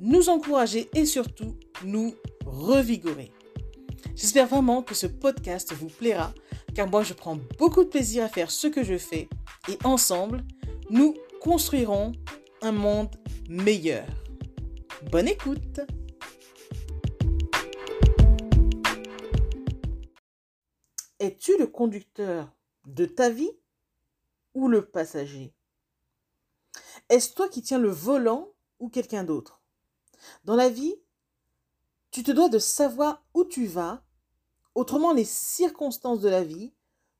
nous encourager et surtout nous revigorer. J'espère vraiment que ce podcast vous plaira car moi je prends beaucoup de plaisir à faire ce que je fais et ensemble, nous construirons un monde meilleur. Bonne écoute Es-tu le conducteur de ta vie ou le passager? Est-ce toi qui tiens le volant ou quelqu'un d'autre? Dans la vie, tu te dois de savoir où tu vas, autrement les circonstances de la vie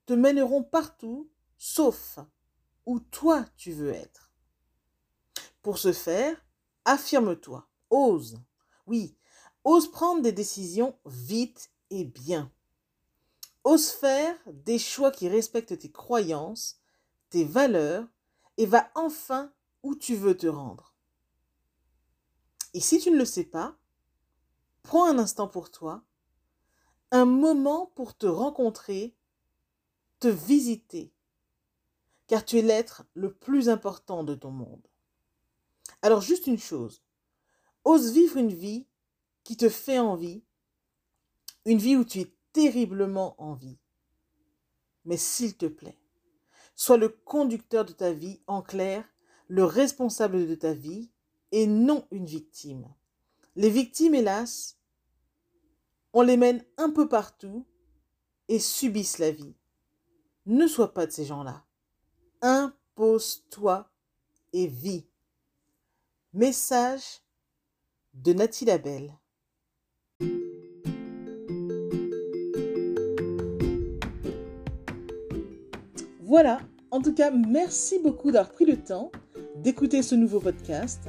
te mèneront partout, sauf où toi tu veux être. Pour ce faire, affirme-toi, ose. Oui, ose prendre des décisions vite et bien. Ose faire des choix qui respectent tes croyances, tes valeurs et va enfin où tu veux te rendre. Et si tu ne le sais pas, prends un instant pour toi, un moment pour te rencontrer, te visiter, car tu es l'être le plus important de ton monde. Alors juste une chose, ose vivre une vie qui te fait envie, une vie où tu es terriblement en vie. Mais s'il te plaît, sois le conducteur de ta vie, en clair, le responsable de ta vie, et non une victime. Les victimes, hélas, on les mène un peu partout et subissent la vie. Ne sois pas de ces gens-là. Impose-toi et vis. Message de Nathalie Labelle. Voilà, en tout cas, merci beaucoup d'avoir pris le temps d'écouter ce nouveau podcast